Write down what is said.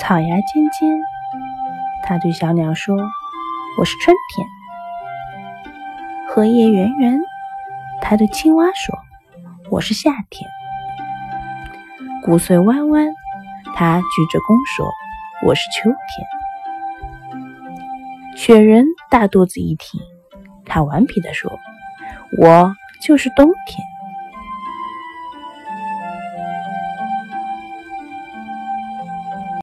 草芽尖尖。他对小鸟说：“我是春天。”荷叶圆圆，他对青蛙说：“我是夏天。”谷穗弯弯，他鞠着躬说：“我是秋天。”雪人大肚子一挺，他顽皮地说：“我就是冬天。”